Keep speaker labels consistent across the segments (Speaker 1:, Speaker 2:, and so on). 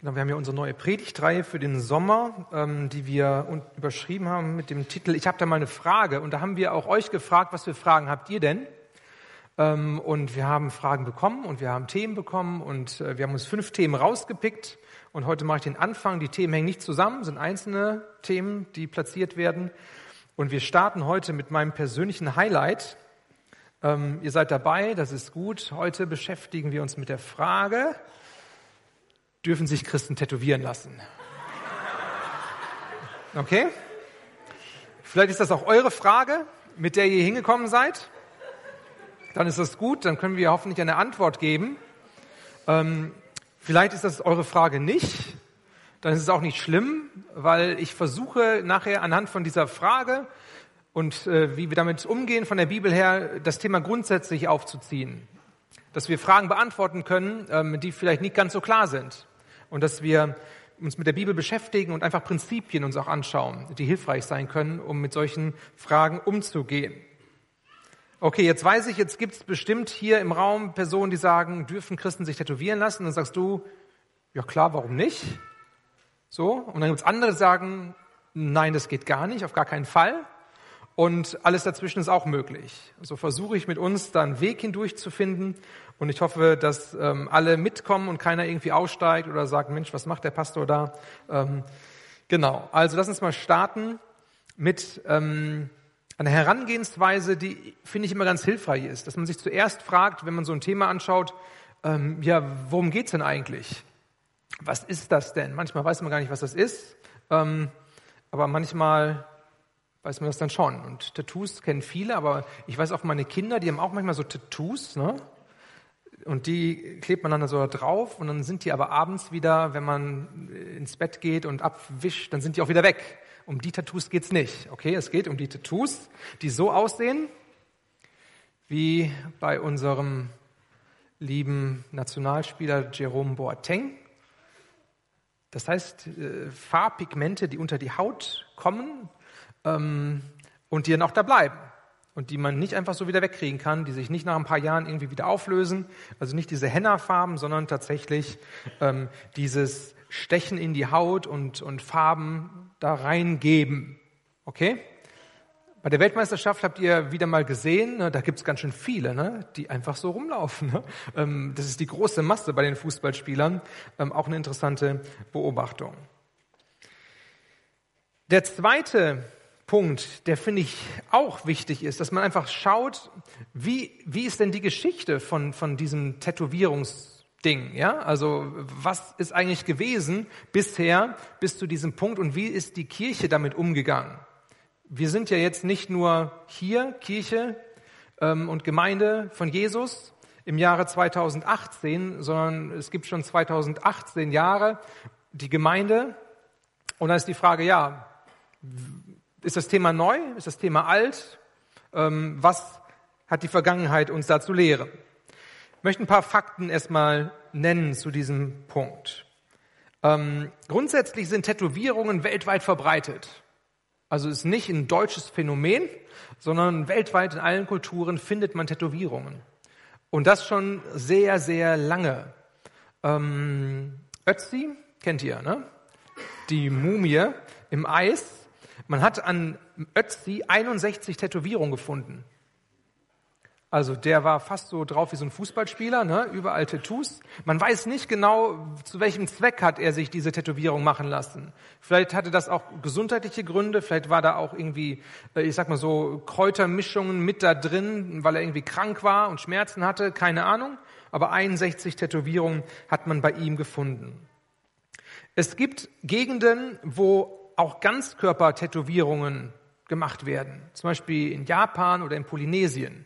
Speaker 1: Genau, wir haben ja unsere neue Predigtreihe für den Sommer, ähm, die wir überschrieben haben mit dem Titel Ich habe da mal eine Frage. Und da haben wir auch euch gefragt, was für Fragen habt ihr denn? Ähm, und wir haben Fragen bekommen und wir haben Themen bekommen und äh, wir haben uns fünf Themen rausgepickt. Und heute mache ich den Anfang. Die Themen hängen nicht zusammen, sind einzelne Themen, die platziert werden. Und wir starten heute mit meinem persönlichen Highlight. Ähm, ihr seid dabei, das ist gut. Heute beschäftigen wir uns mit der Frage, dürfen sich Christen tätowieren lassen. Okay? Vielleicht ist das auch eure Frage, mit der ihr hingekommen seid. Dann ist das gut, dann können wir hoffentlich eine Antwort geben. Ähm, vielleicht ist das eure Frage nicht, dann ist es auch nicht schlimm, weil ich versuche nachher anhand von dieser Frage und äh, wie wir damit umgehen von der Bibel her, das Thema grundsätzlich aufzuziehen. Dass wir Fragen beantworten können, ähm, die vielleicht nicht ganz so klar sind und dass wir uns mit der Bibel beschäftigen und einfach Prinzipien uns auch anschauen, die hilfreich sein können, um mit solchen Fragen umzugehen. Okay, jetzt weiß ich, jetzt gibt es bestimmt hier im Raum Personen, die sagen, dürfen Christen sich tätowieren lassen? dann sagst du, ja klar, warum nicht? So, und dann gibt es andere, die sagen, nein, das geht gar nicht, auf gar keinen Fall. Und alles dazwischen ist auch möglich. So versuche ich mit uns da einen Weg hindurch zu finden und ich hoffe, dass ähm, alle mitkommen und keiner irgendwie aussteigt oder sagt, Mensch, was macht der Pastor da? Ähm, genau, also lass uns mal starten mit ähm, einer Herangehensweise, die, finde ich, immer ganz hilfreich ist. Dass man sich zuerst fragt, wenn man so ein Thema anschaut, ähm, ja, worum geht's denn eigentlich? Was ist das denn? Manchmal weiß man gar nicht, was das ist, ähm, aber manchmal weiß man das dann schon. Und Tattoos kennen viele, aber ich weiß auch meine Kinder, die haben auch manchmal so Tattoos, ne? und die klebt man dann so drauf und dann sind die aber abends wieder, wenn man ins Bett geht und abwischt, dann sind die auch wieder weg. Um die Tattoos geht's nicht. Okay, es geht um die Tattoos, die so aussehen wie bei unserem lieben Nationalspieler Jerome Boateng. Das heißt, äh, Farbpigmente, die unter die Haut kommen ähm, und die dann auch da bleiben und die man nicht einfach so wieder wegkriegen kann, die sich nicht nach ein paar Jahren irgendwie wieder auflösen. Also nicht diese Henna-Farben, sondern tatsächlich ähm, dieses Stechen in die Haut und, und Farben da reingeben. Okay? Bei der Weltmeisterschaft habt ihr wieder mal gesehen, ne, da gibt's ganz schön viele, ne, die einfach so rumlaufen. Ne? Ähm, das ist die große Masse bei den Fußballspielern. Ähm, auch eine interessante Beobachtung. Der zweite Punkt, der finde ich auch wichtig ist, dass man einfach schaut, wie, wie ist denn die Geschichte von, von diesem Tätowierungsding, ja? Also, was ist eigentlich gewesen bisher bis zu diesem Punkt und wie ist die Kirche damit umgegangen? Wir sind ja jetzt nicht nur hier, Kirche ähm, und Gemeinde von Jesus im Jahre 2018, sondern es gibt schon 2018 Jahre die Gemeinde und da ist die Frage, ja, ist das Thema neu? Ist das Thema alt? Ähm, was hat die Vergangenheit uns da zu lehren? Ich möchte ein paar Fakten erstmal nennen zu diesem Punkt. Ähm, grundsätzlich sind Tätowierungen weltweit verbreitet. Also ist nicht ein deutsches Phänomen, sondern weltweit in allen Kulturen findet man Tätowierungen. Und das schon sehr, sehr lange. Ähm, Ötzi kennt ihr, ne? Die Mumie im Eis man hat an Ötzi 61 Tätowierungen gefunden. Also der war fast so drauf wie so ein Fußballspieler, ne? überall Tattoos. Man weiß nicht genau, zu welchem Zweck hat er sich diese Tätowierung machen lassen. Vielleicht hatte das auch gesundheitliche Gründe, vielleicht war da auch irgendwie, äh, ich sag mal so, Kräutermischungen mit da drin, weil er irgendwie krank war und Schmerzen hatte, keine Ahnung. Aber 61 Tätowierungen hat man bei ihm gefunden. Es gibt Gegenden, wo auch Ganzkörpertätowierungen gemacht werden, zum Beispiel in Japan oder in Polynesien.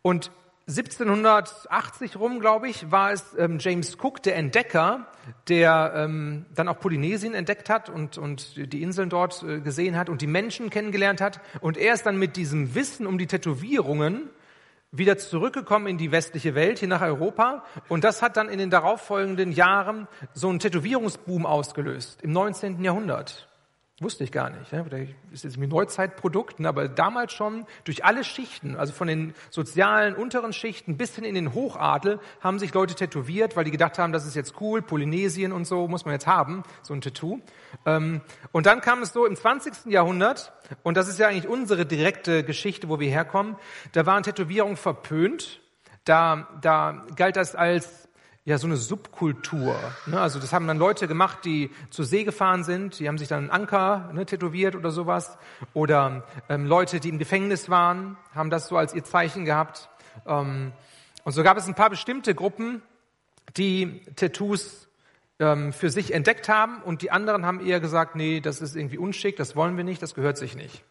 Speaker 1: Und 1780 rum, glaube ich, war es ähm, James Cook, der Entdecker, der ähm, dann auch Polynesien entdeckt hat und, und die Inseln dort äh, gesehen hat und die Menschen kennengelernt hat. Und er ist dann mit diesem Wissen um die Tätowierungen wieder zurückgekommen in die westliche Welt, hier nach Europa. Und das hat dann in den darauffolgenden Jahren so einen Tätowierungsboom ausgelöst im 19. Jahrhundert. Wusste ich gar nicht. Ja. Ist jetzt ein Neuzeitprodukt, ne, aber damals schon durch alle Schichten, also von den sozialen unteren Schichten bis hin in den Hochadel, haben sich Leute tätowiert, weil die gedacht haben, das ist jetzt cool, Polynesien und so muss man jetzt haben, so ein Tattoo. Ähm, und dann kam es so im 20. Jahrhundert, und das ist ja eigentlich unsere direkte Geschichte, wo wir herkommen, da waren Tätowierungen verpönt. Da, da galt das als ja so eine Subkultur. Ne? Also das haben dann Leute gemacht, die zur See gefahren sind, die haben sich dann einen Anker ne, tätowiert oder sowas. Oder ähm, Leute, die im Gefängnis waren, haben das so als ihr Zeichen gehabt. Ähm, und so gab es ein paar bestimmte Gruppen, die Tattoos ähm, für sich entdeckt haben und die anderen haben eher gesagt, nee, das ist irgendwie unschick, das wollen wir nicht, das gehört sich nicht.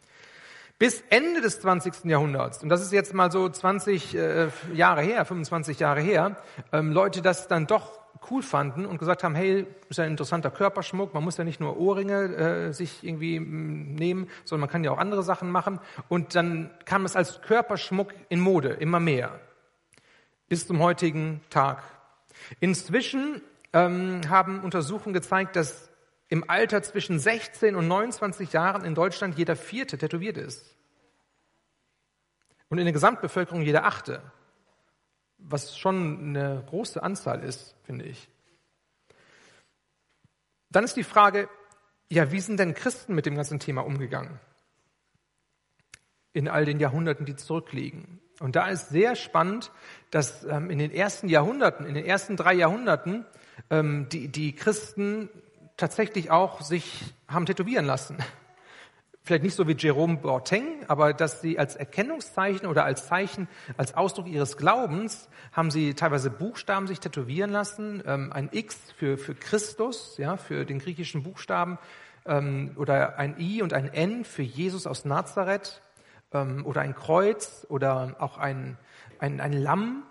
Speaker 1: Bis Ende des 20. Jahrhunderts, und das ist jetzt mal so 20 äh, Jahre her, 25 Jahre her, ähm, Leute das dann doch cool fanden und gesagt haben, hey, ist ein interessanter Körperschmuck, man muss ja nicht nur Ohrringe äh, sich irgendwie mm, nehmen, sondern man kann ja auch andere Sachen machen. Und dann kam es als Körperschmuck in Mode, immer mehr, bis zum heutigen Tag. Inzwischen ähm, haben Untersuchungen gezeigt, dass im Alter zwischen 16 und 29 Jahren in Deutschland jeder Vierte tätowiert ist. Und in der Gesamtbevölkerung jeder Achte. Was schon eine große Anzahl ist, finde ich. Dann ist die Frage, ja, wie sind denn Christen mit dem ganzen Thema umgegangen? In all den Jahrhunderten, die zurückliegen. Und da ist sehr spannend, dass ähm, in den ersten Jahrhunderten, in den ersten drei Jahrhunderten, ähm, die, die Christen tatsächlich auch sich haben tätowieren lassen. Vielleicht nicht so wie Jerome Boateng, aber dass sie als Erkennungszeichen oder als Zeichen, als Ausdruck ihres Glaubens, haben sie teilweise Buchstaben sich tätowieren lassen. Ähm, ein X für, für Christus, ja, für den griechischen Buchstaben, ähm, oder ein I und ein N für Jesus aus Nazareth, ähm, oder ein Kreuz, oder auch ein, ein, ein Lamm,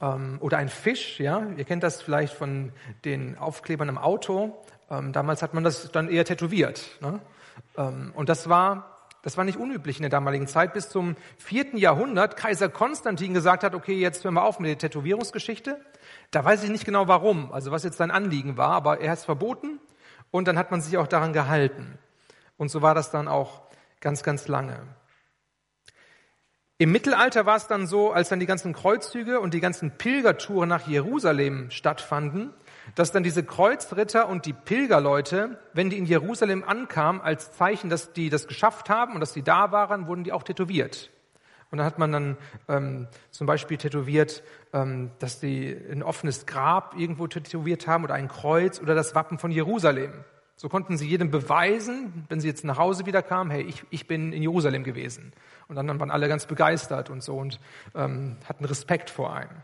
Speaker 1: ähm, oder ein Fisch, ja. Ihr kennt das vielleicht von den Aufklebern im Auto. Ähm, damals hat man das dann eher tätowiert. Ne? Ähm, und das war, das war nicht unüblich in der damaligen Zeit, bis zum vierten Jahrhundert Kaiser Konstantin gesagt hat, okay, jetzt hören wir auf mit der Tätowierungsgeschichte. Da weiß ich nicht genau warum, also was jetzt sein Anliegen war, aber er hat es verboten und dann hat man sich auch daran gehalten. Und so war das dann auch ganz, ganz lange. Im Mittelalter war es dann so, als dann die ganzen Kreuzzüge und die ganzen Pilgertouren nach Jerusalem stattfanden, dass dann diese Kreuzritter und die Pilgerleute, wenn die in Jerusalem ankamen, als Zeichen, dass die das geschafft haben und dass sie da waren, wurden die auch tätowiert. Und dann hat man dann ähm, zum Beispiel tätowiert, ähm, dass sie ein offenes Grab irgendwo tätowiert haben oder ein Kreuz oder das Wappen von Jerusalem. So konnten sie jedem beweisen, wenn sie jetzt nach Hause wieder kamen, hey, ich, ich bin in Jerusalem gewesen. Und dann waren alle ganz begeistert und so und ähm, hatten Respekt vor einem.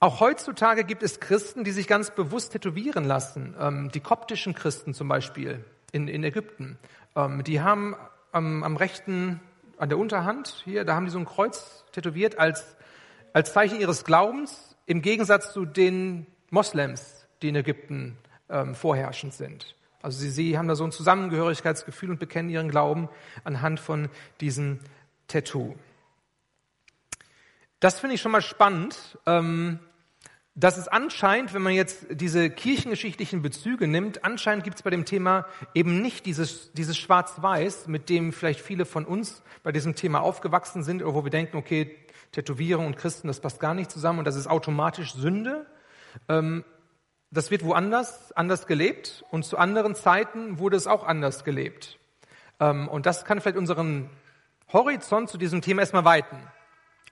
Speaker 1: Auch heutzutage gibt es Christen, die sich ganz bewusst tätowieren lassen. Ähm, die koptischen Christen zum Beispiel in, in Ägypten. Ähm, die haben am, am rechten, an der Unterhand hier, da haben die so ein Kreuz tätowiert als, als Zeichen ihres Glaubens im Gegensatz zu den Moslems, die in Ägypten ähm, vorherrschend sind. Also sie, sie haben da so ein Zusammengehörigkeitsgefühl und bekennen ihren Glauben anhand von diesem Tattoo. Das finde ich schon mal spannend, ähm, dass es anscheinend, wenn man jetzt diese kirchengeschichtlichen Bezüge nimmt, anscheinend gibt es bei dem Thema eben nicht dieses, dieses Schwarz-Weiß, mit dem vielleicht viele von uns bei diesem Thema aufgewachsen sind, oder wo wir denken, okay, Tätowierung und Christen, das passt gar nicht zusammen und das ist automatisch Sünde. Ähm, das wird woanders anders gelebt und zu anderen Zeiten wurde es auch anders gelebt. Ähm, und das kann vielleicht unseren Horizont zu diesem Thema erstmal weiten.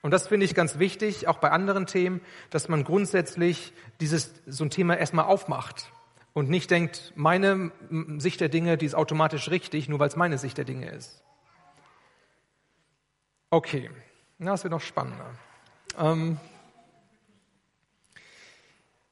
Speaker 1: Und das finde ich ganz wichtig, auch bei anderen Themen, dass man grundsätzlich dieses, so ein Thema erstmal aufmacht und nicht denkt, meine Sicht der Dinge, die ist automatisch richtig, nur weil es meine Sicht der Dinge ist. Okay, na, das wird noch spannender. Ähm,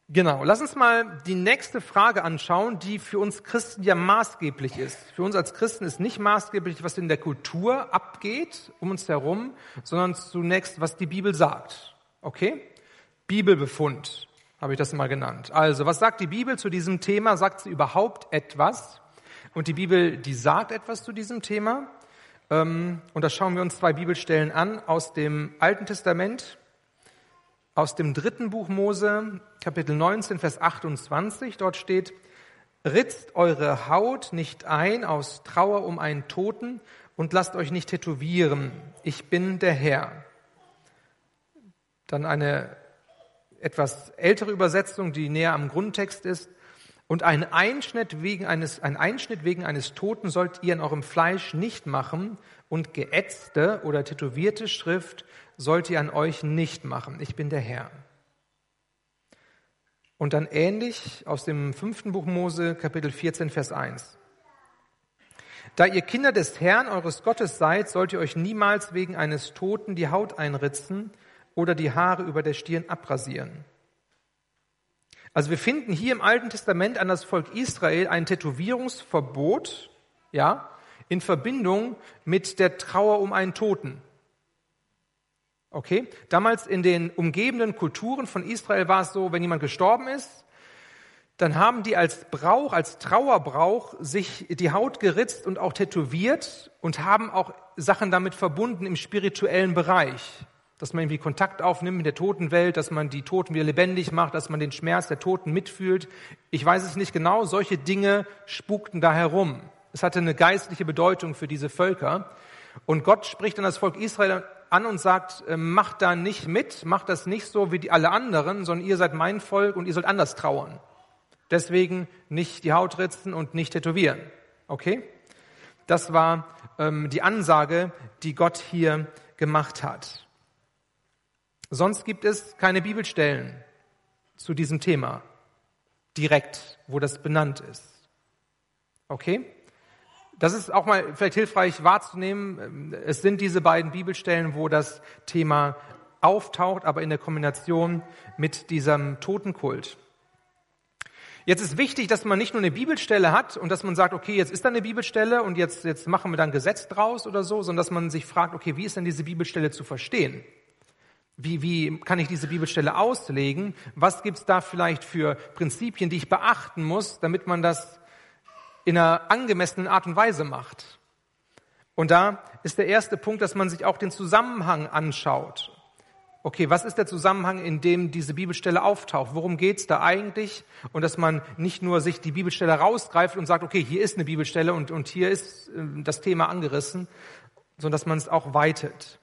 Speaker 1: Genau, lass uns mal die nächste Frage anschauen, die für uns Christen ja maßgeblich ist. Für uns als Christen ist nicht maßgeblich, was in der Kultur abgeht um uns herum, sondern zunächst, was die Bibel sagt. Okay? Bibelbefund habe ich das mal genannt. Also, was sagt die Bibel zu diesem Thema? Sagt sie überhaupt etwas? Und die Bibel, die sagt etwas zu diesem Thema. Ähm, und da schauen wir uns zwei Bibelstellen an aus dem Alten Testament, aus dem dritten Buch Mose, Kapitel 19, Vers 28. Dort steht, ritzt eure Haut nicht ein aus Trauer um einen Toten und lasst euch nicht tätowieren. Ich bin der Herr. Dann eine etwas ältere Übersetzung, die näher am Grundtext ist. Und ein Einschnitt wegen eines, ein Einschnitt wegen eines Toten sollt ihr in eurem Fleisch nicht machen und geätzte oder tätowierte Schrift sollt ihr an euch nicht machen. Ich bin der Herr. Und dann ähnlich aus dem fünften Buch Mose, Kapitel 14, Vers 1. Da ihr Kinder des Herrn, eures Gottes seid, sollt ihr euch niemals wegen eines Toten die Haut einritzen oder die Haare über der Stirn abrasieren. Also wir finden hier im Alten Testament an das Volk Israel ein Tätowierungsverbot, ja, in Verbindung mit der Trauer um einen Toten. Okay? Damals in den umgebenden Kulturen von Israel war es so, wenn jemand gestorben ist, dann haben die als Brauch, als Trauerbrauch sich die Haut geritzt und auch tätowiert und haben auch Sachen damit verbunden im spirituellen Bereich dass man irgendwie Kontakt aufnimmt mit der Totenwelt, dass man die Toten wieder lebendig macht, dass man den Schmerz der Toten mitfühlt. Ich weiß es nicht genau, solche Dinge spukten da herum. Es hatte eine geistliche Bedeutung für diese Völker. Und Gott spricht dann das Volk Israel an und sagt, äh, macht da nicht mit, macht das nicht so wie die alle anderen, sondern ihr seid mein Volk und ihr sollt anders trauern. Deswegen nicht die Haut ritzen und nicht tätowieren. Okay? Das war ähm, die Ansage, die Gott hier gemacht hat. Sonst gibt es keine Bibelstellen zu diesem Thema direkt, wo das benannt ist. Okay? Das ist auch mal vielleicht hilfreich wahrzunehmen. Es sind diese beiden Bibelstellen, wo das Thema auftaucht, aber in der Kombination mit diesem Totenkult. Jetzt ist wichtig, dass man nicht nur eine Bibelstelle hat und dass man sagt, okay, jetzt ist da eine Bibelstelle und jetzt, jetzt machen wir da ein Gesetz draus oder so, sondern dass man sich fragt, okay, wie ist denn diese Bibelstelle zu verstehen? Wie, wie kann ich diese Bibelstelle auslegen? Was gibt es da vielleicht für Prinzipien, die ich beachten muss, damit man das in einer angemessenen Art und Weise macht? Und da ist der erste Punkt, dass man sich auch den Zusammenhang anschaut. Okay, was ist der Zusammenhang, in dem diese Bibelstelle auftaucht? Worum geht's da eigentlich? Und dass man nicht nur sich die Bibelstelle rausgreift und sagt, okay, hier ist eine Bibelstelle und, und hier ist äh, das Thema angerissen, sondern dass man es auch weitet.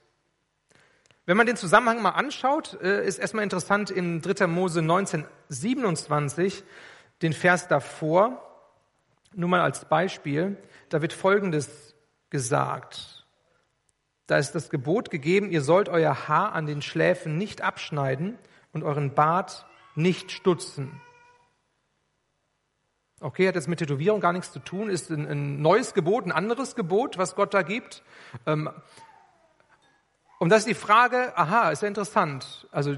Speaker 1: Wenn man den Zusammenhang mal anschaut, äh, ist erstmal interessant in 3. Mose 19, 27, den Vers davor, nur mal als Beispiel, da wird Folgendes gesagt. Da ist das Gebot gegeben, ihr sollt euer Haar an den Schläfen nicht abschneiden und euren Bart nicht stutzen. Okay, hat jetzt mit Tätowierung gar nichts zu tun, ist ein, ein neues Gebot, ein anderes Gebot, was Gott da gibt. Ähm, und das ist die Frage, aha, ist ja interessant. Also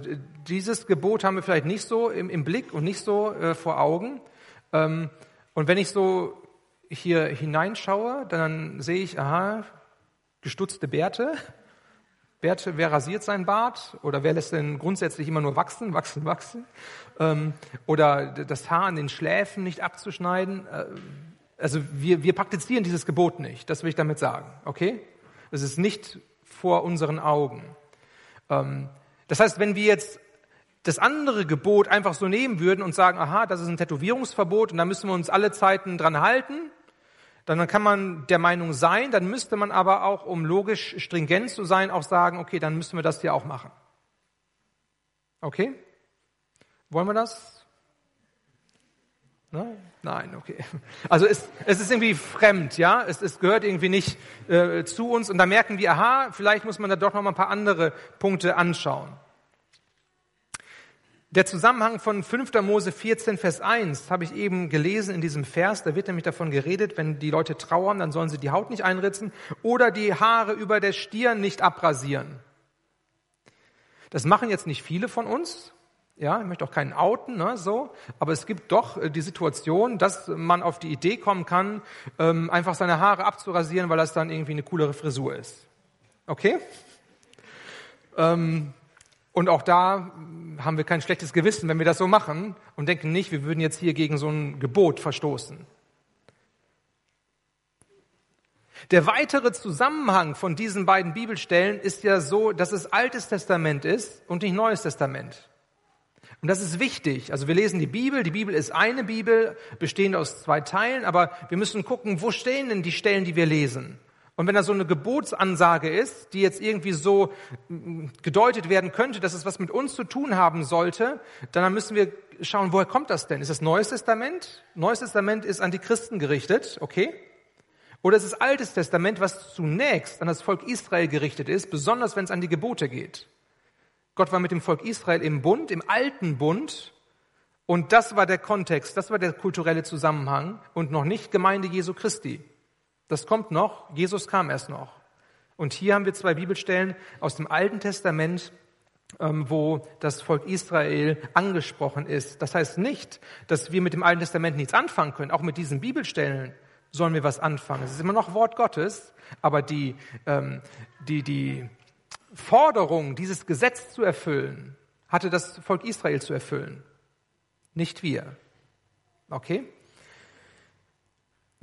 Speaker 1: dieses Gebot haben wir vielleicht nicht so im, im Blick und nicht so äh, vor Augen. Ähm, und wenn ich so hier hineinschaue, dann sehe ich, aha, gestutzte Bärte. Bärte, wer rasiert sein Bart? Oder wer lässt denn grundsätzlich immer nur wachsen, wachsen, wachsen? Ähm, oder das Haar an den Schläfen nicht abzuschneiden. Äh, also wir, wir praktizieren dieses Gebot nicht, das will ich damit sagen. Okay? Es ist nicht vor unseren Augen. Ähm, das heißt, wenn wir jetzt das andere Gebot einfach so nehmen würden und sagen, aha, das ist ein Tätowierungsverbot und da müssen wir uns alle Zeiten dran halten, dann kann man der Meinung sein, dann müsste man aber auch, um logisch stringent zu sein, auch sagen, okay, dann müssen wir das hier auch machen. Okay? Wollen wir das? Ne? Nein, okay. Also es, es ist irgendwie fremd, ja. Es, es gehört irgendwie nicht äh, zu uns. Und da merken wir, aha, vielleicht muss man da doch noch mal ein paar andere Punkte anschauen. Der Zusammenhang von 5. Mose 14, Vers 1 habe ich eben gelesen in diesem Vers. Da wird nämlich davon geredet, wenn die Leute trauern, dann sollen sie die Haut nicht einritzen oder die Haare über der Stirn nicht abrasieren. Das machen jetzt nicht viele von uns. Ja, ich möchte auch keinen outen, ne, so. Aber es gibt doch äh, die Situation, dass man auf die Idee kommen kann, ähm, einfach seine Haare abzurasieren, weil das dann irgendwie eine coolere Frisur ist. Okay? Ähm, und auch da haben wir kein schlechtes Gewissen, wenn wir das so machen und denken nicht, wir würden jetzt hier gegen so ein Gebot verstoßen. Der weitere Zusammenhang von diesen beiden Bibelstellen ist ja so, dass es Altes Testament ist und nicht Neues Testament. Und das ist wichtig. Also wir lesen die Bibel. Die Bibel ist eine Bibel, bestehend aus zwei Teilen, aber wir müssen gucken, wo stehen denn die Stellen, die wir lesen? Und wenn da so eine Gebotsansage ist, die jetzt irgendwie so mm, gedeutet werden könnte, dass es was mit uns zu tun haben sollte, dann müssen wir schauen, woher kommt das denn? Ist das Neues Testament? Neues Testament ist an die Christen gerichtet, okay? Oder ist es Altes Testament, was zunächst an das Volk Israel gerichtet ist, besonders wenn es an die Gebote geht? Gott war mit dem Volk Israel im Bund, im alten Bund. Und das war der Kontext, das war der kulturelle Zusammenhang und noch nicht Gemeinde Jesu Christi. Das kommt noch, Jesus kam erst noch. Und hier haben wir zwei Bibelstellen aus dem Alten Testament, ähm, wo das Volk Israel angesprochen ist. Das heißt nicht, dass wir mit dem Alten Testament nichts anfangen können. Auch mit diesen Bibelstellen sollen wir was anfangen. Es ist immer noch Wort Gottes, aber die, ähm, die, die Forderung, dieses Gesetz zu erfüllen, hatte das Volk Israel zu erfüllen, nicht wir. Okay?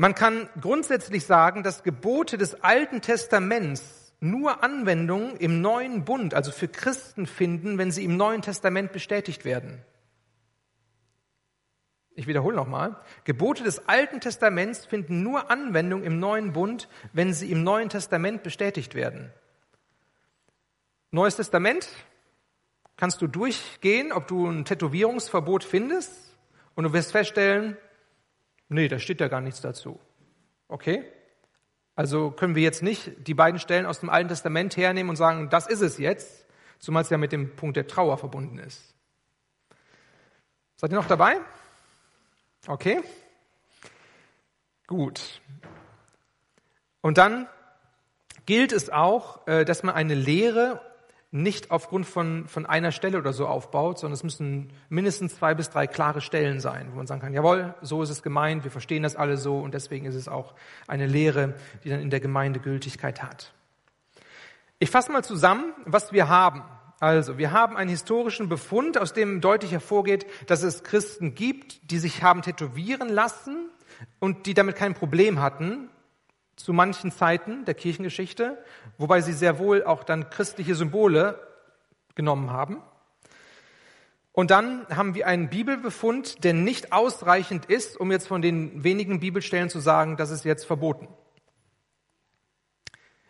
Speaker 1: Man kann grundsätzlich sagen, dass Gebote des Alten Testaments nur Anwendung im neuen Bund, also für Christen finden, wenn sie im Neuen Testament bestätigt werden. Ich wiederhole nochmal. Gebote des Alten Testaments finden nur Anwendung im neuen Bund, wenn sie im Neuen Testament bestätigt werden. Neues Testament kannst du durchgehen, ob du ein Tätowierungsverbot findest und du wirst feststellen, nee, da steht ja gar nichts dazu. Okay? Also können wir jetzt nicht die beiden Stellen aus dem Alten Testament hernehmen und sagen, das ist es jetzt, zumal es ja mit dem Punkt der Trauer verbunden ist. Seid ihr noch dabei? Okay? Gut. Und dann gilt es auch, äh, dass man eine Lehre nicht aufgrund von, von einer Stelle oder so aufbaut, sondern es müssen mindestens zwei bis drei klare Stellen sein, wo man sagen kann, jawohl, so ist es gemeint, wir verstehen das alle so und deswegen ist es auch eine Lehre, die dann in der Gemeinde Gültigkeit hat. Ich fasse mal zusammen, was wir haben. Also, wir haben einen historischen Befund, aus dem deutlich hervorgeht, dass es Christen gibt, die sich haben tätowieren lassen und die damit kein Problem hatten, zu manchen Zeiten der Kirchengeschichte, wobei sie sehr wohl auch dann christliche Symbole genommen haben. Und dann haben wir einen Bibelbefund, der nicht ausreichend ist, um jetzt von den wenigen Bibelstellen zu sagen, das ist jetzt verboten.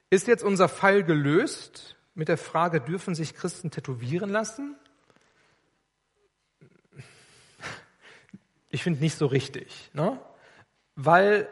Speaker 1: Ist jetzt unser Fall gelöst mit der Frage, dürfen sich Christen tätowieren lassen? Ich finde nicht so richtig, ne? weil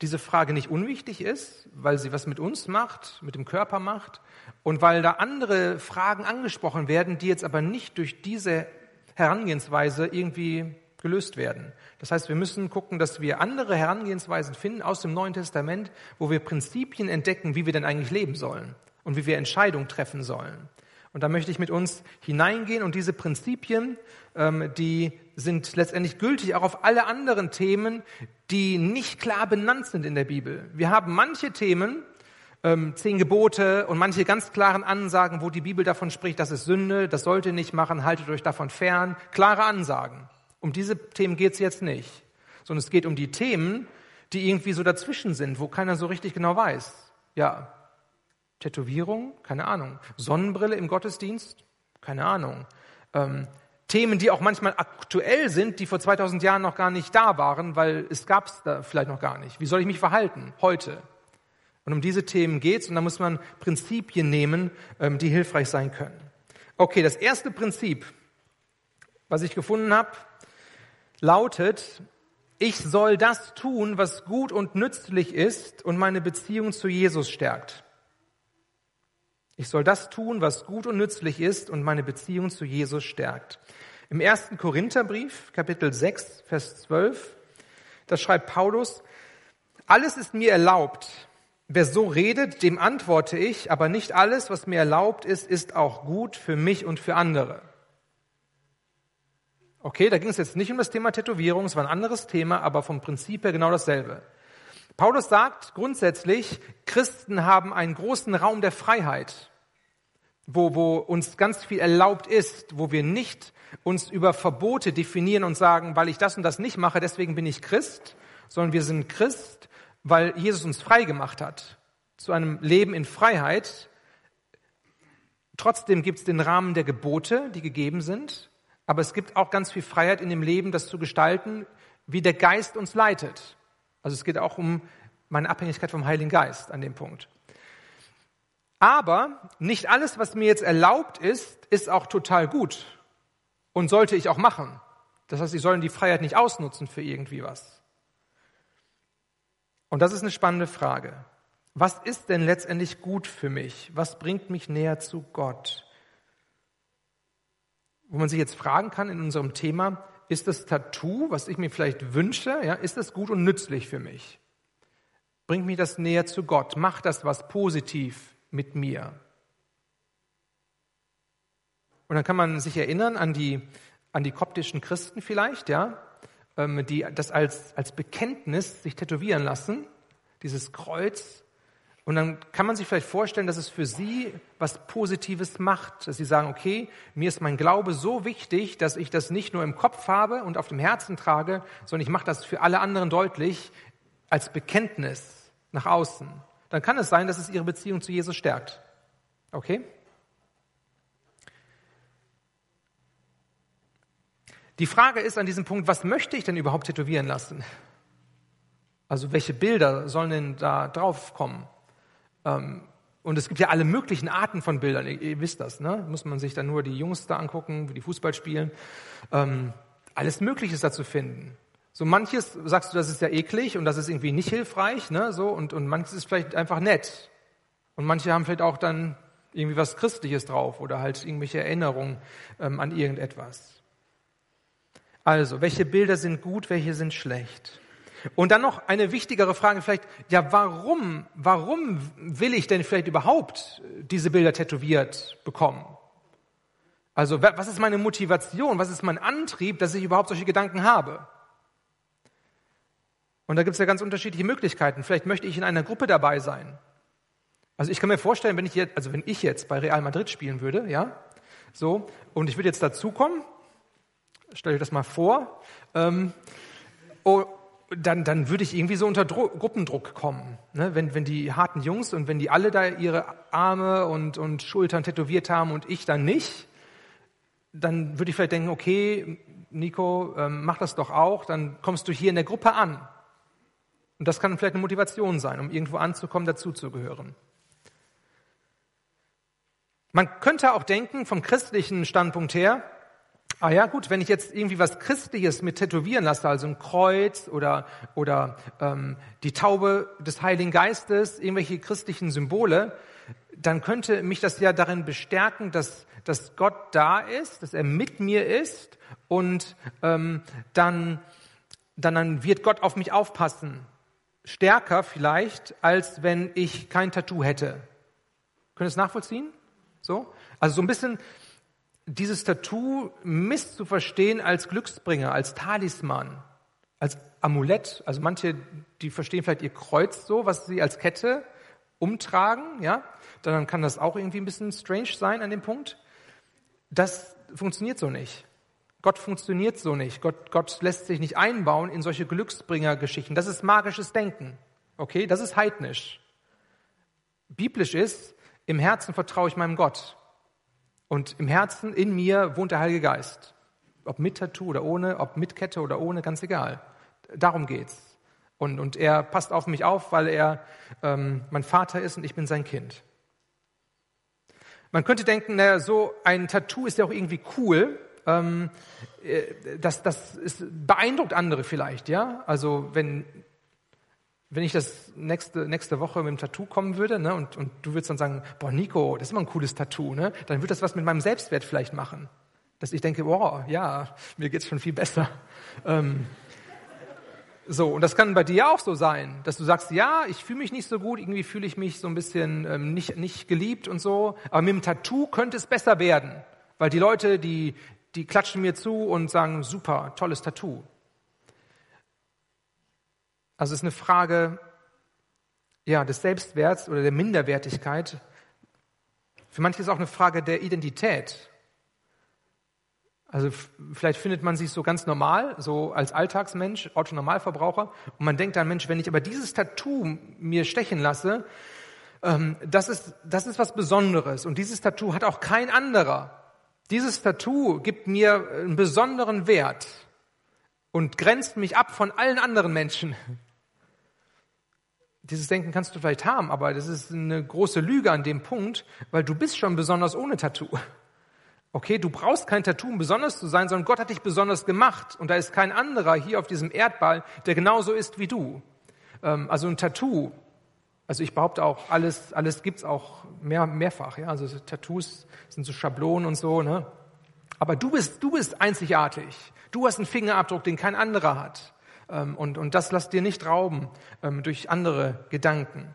Speaker 1: diese Frage nicht unwichtig ist, weil sie was mit uns macht, mit dem Körper macht und weil da andere Fragen angesprochen werden, die jetzt aber nicht durch diese Herangehensweise irgendwie gelöst werden. Das heißt, wir müssen gucken, dass wir andere Herangehensweisen finden aus dem Neuen Testament, wo wir Prinzipien entdecken, wie wir denn eigentlich leben sollen und wie wir Entscheidungen treffen sollen. Und da möchte ich mit uns hineingehen und diese Prinzipien, ähm, die sind letztendlich gültig auch auf alle anderen Themen, die nicht klar benannt sind in der Bibel. Wir haben manche Themen, ähm, zehn Gebote und manche ganz klaren Ansagen, wo die Bibel davon spricht, das ist Sünde, das sollt ihr nicht machen, haltet euch davon fern. Klare Ansagen. Um diese Themen geht es jetzt nicht, sondern es geht um die Themen, die irgendwie so dazwischen sind, wo keiner so richtig genau weiß. Ja, Tätowierung? Keine Ahnung. Sonnenbrille im Gottesdienst? Keine Ahnung. Ähm, Themen, die auch manchmal aktuell sind, die vor 2000 Jahren noch gar nicht da waren, weil es gab es da vielleicht noch gar nicht. Wie soll ich mich verhalten heute? Und um diese Themen geht's und da muss man Prinzipien nehmen, ähm, die hilfreich sein können. Okay, das erste Prinzip, was ich gefunden habe, lautet, ich soll das tun, was gut und nützlich ist und meine Beziehung zu Jesus stärkt. Ich soll das tun, was gut und nützlich ist und meine Beziehung zu Jesus stärkt. Im ersten Korintherbrief, Kapitel 6, Vers 12, da schreibt Paulus, alles ist mir erlaubt. Wer so redet, dem antworte ich, aber nicht alles, was mir erlaubt ist, ist auch gut für mich und für andere. Okay, da ging es jetzt nicht um das Thema Tätowierung, es war ein anderes Thema, aber vom Prinzip her genau dasselbe. Paulus sagt grundsätzlich, Christen haben einen großen Raum der Freiheit, wo, wo uns ganz viel erlaubt ist, wo wir nicht uns über Verbote definieren und sagen, weil ich das und das nicht mache, deswegen bin ich Christ, sondern wir sind Christ, weil Jesus uns frei gemacht hat zu einem Leben in Freiheit. Trotzdem gibt es den Rahmen der Gebote, die gegeben sind, aber es gibt auch ganz viel Freiheit in dem Leben, das zu gestalten, wie der Geist uns leitet. Also es geht auch um meine Abhängigkeit vom Heiligen Geist an dem Punkt. Aber nicht alles, was mir jetzt erlaubt ist, ist auch total gut und sollte ich auch machen. Das heißt, sie sollen die Freiheit nicht ausnutzen für irgendwie was. Und das ist eine spannende Frage. Was ist denn letztendlich gut für mich? Was bringt mich näher zu Gott? Wo man sich jetzt fragen kann in unserem Thema, ist das Tattoo, was ich mir vielleicht wünsche, ja, ist das gut und nützlich für mich? Bringt mich das näher zu Gott? Macht das was positiv mit mir? Und dann kann man sich erinnern an die, an die koptischen Christen vielleicht, ja, ähm, die das als, als Bekenntnis sich tätowieren lassen, dieses Kreuz. Und dann kann man sich vielleicht vorstellen, dass es für sie was Positives macht, dass sie sagen, okay, mir ist mein Glaube so wichtig, dass ich das nicht nur im Kopf habe und auf dem Herzen trage, sondern ich mache das für alle anderen deutlich als Bekenntnis nach außen. Dann kann es sein, dass es ihre Beziehung zu Jesus stärkt. Okay? Die Frage ist an diesem Punkt, was möchte ich denn überhaupt tätowieren lassen? Also welche Bilder sollen denn da drauf kommen? Ähm, und es gibt ja alle möglichen Arten von Bildern, ihr, ihr wisst das, ne? Muss man sich dann nur die Jungs da angucken, wie die Fußball spielen. Ähm, alles Mögliche ist da zu finden. So manches sagst du, das ist ja eklig und das ist irgendwie nicht hilfreich, ne? So und, und manches ist vielleicht einfach nett. Und manche haben vielleicht auch dann irgendwie was Christliches drauf oder halt irgendwelche Erinnerungen ähm, an irgendetwas. Also, welche Bilder sind gut, welche sind schlecht? Und dann noch eine wichtigere Frage vielleicht, ja, warum, warum will ich denn vielleicht überhaupt diese Bilder tätowiert bekommen? Also, was ist meine Motivation? Was ist mein Antrieb, dass ich überhaupt solche Gedanken habe? Und da gibt es ja ganz unterschiedliche Möglichkeiten. Vielleicht möchte ich in einer Gruppe dabei sein. Also ich kann mir vorstellen, wenn ich jetzt, also wenn ich jetzt bei Real Madrid spielen würde, ja, so, und ich würde jetzt dazukommen Stell dir das mal vor. Ähm, oh, dann, dann würde ich irgendwie so unter Dro Gruppendruck kommen. Ne? Wenn, wenn die harten Jungs und wenn die alle da ihre Arme und, und Schultern tätowiert haben und ich dann nicht, dann würde ich vielleicht denken, okay, Nico, ähm, mach das doch auch, dann kommst du hier in der Gruppe an. Und das kann vielleicht eine Motivation sein, um irgendwo anzukommen, dazuzugehören. Man könnte auch denken, vom christlichen Standpunkt her, Ah ja, gut, wenn ich jetzt irgendwie was Christliches mit tätowieren lasse, also ein Kreuz oder, oder ähm, die Taube des Heiligen Geistes, irgendwelche christlichen Symbole, dann könnte mich das ja darin bestärken, dass, dass Gott da ist, dass er mit mir ist und ähm, dann, dann, dann wird Gott auf mich aufpassen. Stärker vielleicht, als wenn ich kein Tattoo hätte. Können Sie es nachvollziehen? So? Also so ein bisschen, dieses Tattoo misszuverstehen als Glücksbringer, als Talisman, als Amulett. Also manche, die verstehen vielleicht ihr Kreuz so, was sie als Kette umtragen, ja. Dann kann das auch irgendwie ein bisschen strange sein an dem Punkt. Das funktioniert so nicht. Gott funktioniert so nicht. Gott, Gott lässt sich nicht einbauen in solche Glücksbringer-Geschichten. Das ist magisches Denken. Okay? Das ist heidnisch. Biblisch ist, im Herzen vertraue ich meinem Gott. Und im Herzen, in mir wohnt der Heilige Geist. Ob mit Tattoo oder ohne, ob mit Kette oder ohne, ganz egal. Darum geht's. Und, und er passt auf mich auf, weil er ähm, mein Vater ist und ich bin sein Kind. Man könnte denken, naja, so ein Tattoo ist ja auch irgendwie cool. Ähm, äh, das, das ist, beeindruckt andere vielleicht, ja. Also wenn wenn ich das nächste, nächste Woche mit dem Tattoo kommen würde, ne, und, und du würdest dann sagen, boah, Nico, das ist immer ein cooles Tattoo, ne, dann wird das was mit meinem Selbstwert vielleicht machen. Dass ich denke, boah, ja, mir geht's schon viel besser. Ähm, so, und das kann bei dir auch so sein, dass du sagst, ja, ich fühle mich nicht so gut, irgendwie fühle ich mich so ein bisschen ähm, nicht, nicht geliebt und so, aber mit dem Tattoo könnte es besser werden, weil die Leute, die, die klatschen mir zu und sagen, super, tolles Tattoo. Also es ist eine Frage ja, des Selbstwerts oder der Minderwertigkeit. Für manche ist es auch eine Frage der Identität. Also vielleicht findet man sich so ganz normal, so als Alltagsmensch, Autonormalverbraucher, und man denkt dann, Mensch, wenn ich aber dieses Tattoo mir stechen lasse, ähm, das, ist, das ist was Besonderes. Und dieses Tattoo hat auch kein anderer. Dieses Tattoo gibt mir einen besonderen Wert und grenzt mich ab von allen anderen Menschen. Dieses Denken kannst du vielleicht haben, aber das ist eine große Lüge an dem Punkt, weil du bist schon besonders ohne Tattoo. Okay, du brauchst kein Tattoo, um besonders zu sein, sondern Gott hat dich besonders gemacht. Und da ist kein anderer hier auf diesem Erdball, der genauso ist wie du. Ähm, also ein Tattoo, also ich behaupte auch, alles, alles gibt's auch mehr, mehrfach. Ja? Also Tattoos sind so Schablonen und so. Ne? Aber du bist, du bist einzigartig. Du hast einen Fingerabdruck, den kein anderer hat. Ähm, und, und das lass dir nicht rauben ähm, durch andere Gedanken.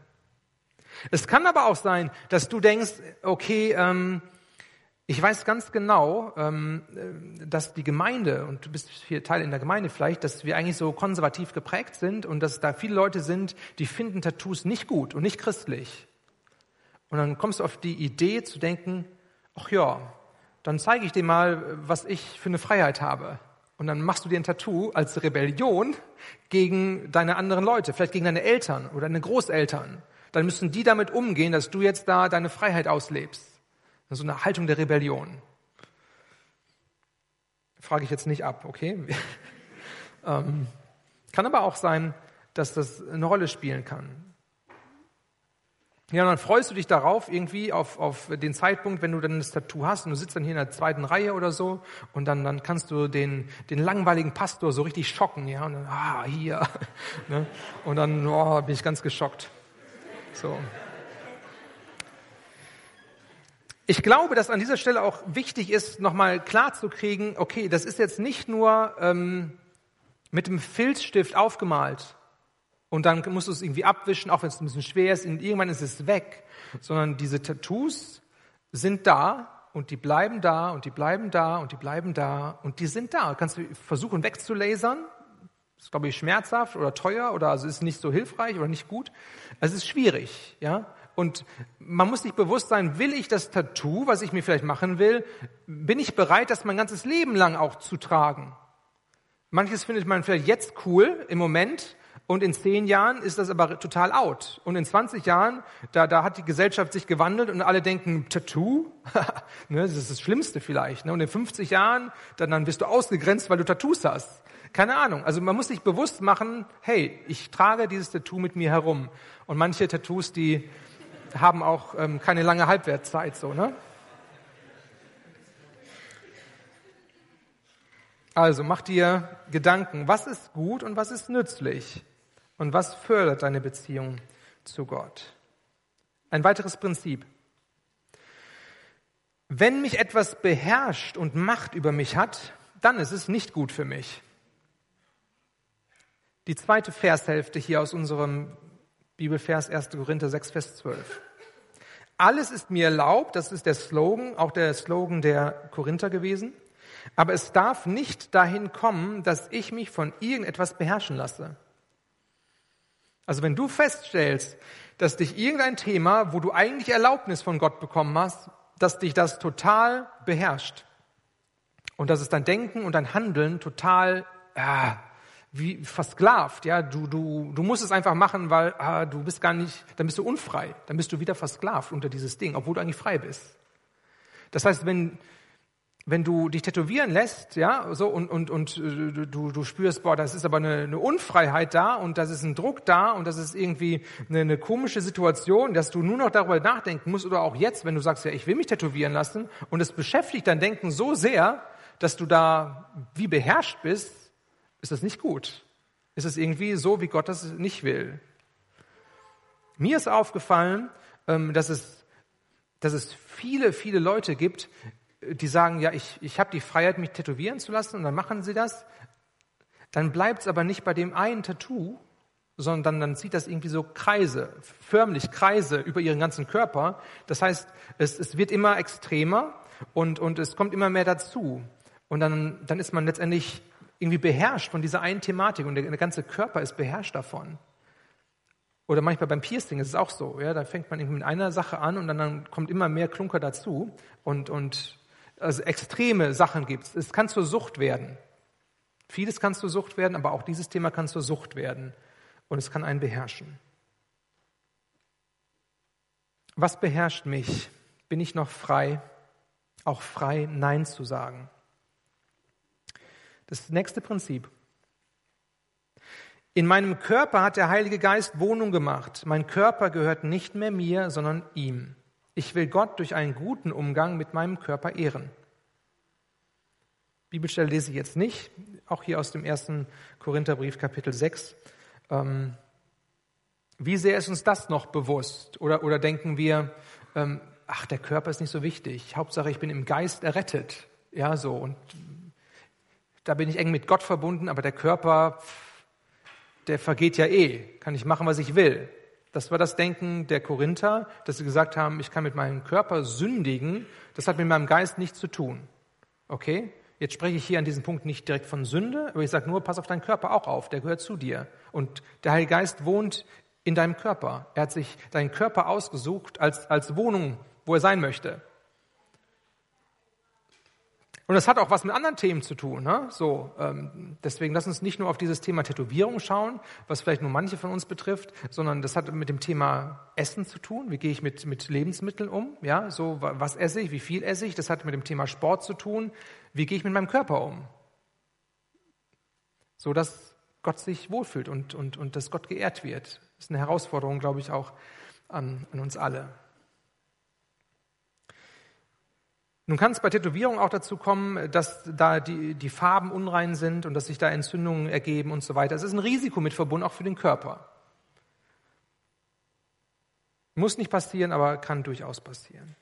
Speaker 1: Es kann aber auch sein, dass du denkst, okay, ähm, ich weiß ganz genau, äh, dass die Gemeinde, und du bist hier Teil in der Gemeinde vielleicht, dass wir eigentlich so konservativ geprägt sind und dass da viele Leute sind, die finden Tattoos nicht gut und nicht christlich. Und dann kommst du auf die Idee zu denken, ach ja, dann zeige ich dir mal, was ich für eine Freiheit habe. Und dann machst du dir ein Tattoo als Rebellion gegen deine anderen Leute, vielleicht gegen deine Eltern oder deine Großeltern. Dann müssen die damit umgehen, dass du jetzt da deine Freiheit auslebst. So eine Haltung der Rebellion. Frage ich jetzt nicht ab, okay? ähm, kann aber auch sein, dass das eine Rolle spielen kann. Ja, und dann freust du dich darauf, irgendwie auf, auf den Zeitpunkt, wenn du dann das Tattoo hast und du sitzt dann hier in der zweiten Reihe oder so und dann, dann kannst du den, den langweiligen Pastor so richtig schocken, ja, und dann, ah, hier, ne? und dann, oh, bin ich ganz geschockt. So. Ich glaube, dass an dieser Stelle auch wichtig ist, nochmal klarzukriegen, okay, das ist jetzt nicht nur ähm, mit dem Filzstift aufgemalt und dann musst du es irgendwie abwischen, auch wenn es ein bisschen schwer ist, und irgendwann ist es weg, sondern diese Tattoos sind da und die bleiben da und die bleiben da und die bleiben da und die sind da. Kannst du versuchen wegzulasern, ist glaube ich schmerzhaft oder teuer oder also ist nicht so hilfreich oder nicht gut. Es ist schwierig, ja. Und man muss sich bewusst sein, will ich das Tattoo, was ich mir vielleicht machen will, bin ich bereit, das mein ganzes Leben lang auch zu tragen? Manches findet man vielleicht jetzt cool im Moment und in zehn Jahren ist das aber total out. Und in 20 Jahren, da, da hat die Gesellschaft sich gewandelt und alle denken, Tattoo? ne, das ist das Schlimmste vielleicht. Ne? Und in 50 Jahren, dann, dann wirst du ausgegrenzt, weil du Tattoos hast. Keine Ahnung. Also man muss sich bewusst machen, hey, ich trage dieses Tattoo mit mir herum. Und manche Tattoos, die, haben auch ähm, keine lange Halbwertszeit, so, ne? Also mach dir Gedanken, was ist gut und was ist nützlich und was fördert deine Beziehung zu Gott. Ein weiteres Prinzip. Wenn mich etwas beherrscht und Macht über mich hat, dann ist es nicht gut für mich. Die zweite Vershälfte hier aus unserem Bibelvers 1. Korinther 6, Vers 12. Alles ist mir erlaubt, das ist der Slogan, auch der Slogan der Korinther gewesen. Aber es darf nicht dahin kommen, dass ich mich von irgendetwas beherrschen lasse. Also wenn du feststellst, dass dich irgendein Thema, wo du eigentlich Erlaubnis von Gott bekommen hast, dass dich das total beherrscht und dass es dein Denken und dein Handeln total ja, wie versklavt, ja, du, du, du musst es einfach machen, weil ah, du bist gar nicht, dann bist du unfrei, dann bist du wieder versklavt unter dieses Ding, obwohl du eigentlich frei bist. Das heißt, wenn, wenn du dich tätowieren lässt, ja, so und, und, und äh, du, du spürst, boah, das ist aber eine, eine Unfreiheit da und das ist ein Druck da und das ist irgendwie eine, eine komische Situation, dass du nur noch darüber nachdenken musst oder auch jetzt, wenn du sagst, ja, ich will mich tätowieren lassen und es beschäftigt dein Denken so sehr, dass du da wie beherrscht bist, ist das nicht gut. Ist es irgendwie so, wie Gott das nicht will. Mir ist aufgefallen, ähm, dass es, dass es viele, viele Leute gibt, die sagen, ja, ich, ich habe die Freiheit, mich tätowieren zu lassen und dann machen sie das. Dann bleibt es aber nicht bei dem einen Tattoo, sondern dann zieht das irgendwie so Kreise, förmlich Kreise über ihren ganzen Körper. Das heißt, es, es wird immer extremer und, und es kommt immer mehr dazu. Und dann, dann ist man letztendlich irgendwie beherrscht von dieser einen Thematik und der, der ganze Körper ist beherrscht davon. Oder manchmal beim Piercing ist es auch so. Ja, da fängt man irgendwie mit einer Sache an und dann, dann kommt immer mehr Klunker dazu und, und also extreme Sachen gibt es. Es kann zur Sucht werden. Vieles kann zur Sucht werden, aber auch dieses Thema kann zur Sucht werden und es kann einen beherrschen. Was beherrscht mich? Bin ich noch frei? auch frei Nein zu sagen. Das nächste Prinzip. In meinem Körper hat der Heilige Geist Wohnung gemacht. Mein Körper gehört nicht mehr mir, sondern ihm. Ich will Gott durch einen guten Umgang mit meinem Körper ehren. Bibelstelle lese ich jetzt nicht, auch hier aus dem ersten Korintherbrief Kapitel 6. Ähm, wie sehr ist uns das noch bewusst? Oder, oder denken wir, ähm, ach, der Körper ist nicht so wichtig. Hauptsache, ich bin im Geist errettet. Ja, so. Und da bin ich eng mit Gott verbunden, aber der Körper, der vergeht ja eh. Kann ich machen, was ich will. Das war das Denken der Korinther, dass sie gesagt haben, ich kann mit meinem Körper sündigen. Das hat mit meinem Geist nichts zu tun. Okay? Jetzt spreche ich hier an diesem Punkt nicht direkt von Sünde, aber ich sage nur, pass auf deinen Körper auch auf, der gehört zu dir. Und der Heilige Geist wohnt in deinem Körper. Er hat sich deinen Körper ausgesucht als, als Wohnung, wo er sein möchte. Und das hat auch was mit anderen Themen zu tun. Ne? So, ähm, deswegen lass uns nicht nur auf dieses Thema Tätowierung schauen, was vielleicht nur manche von uns betrifft, sondern das hat mit dem Thema Essen zu tun. Wie gehe ich mit, mit Lebensmitteln um? Ja, so was esse ich, wie viel esse ich? Das hat mit dem Thema Sport zu tun. Wie gehe ich mit meinem Körper um? So dass Gott sich wohlfühlt und, und, und dass Gott geehrt wird. Das ist eine Herausforderung, glaube ich, auch an, an uns alle. Nun kann es bei Tätowierungen auch dazu kommen, dass da die, die Farben unrein sind und dass sich da Entzündungen ergeben und so weiter. Es ist ein Risiko mit verbunden, auch für den Körper. Muss nicht passieren, aber kann durchaus passieren.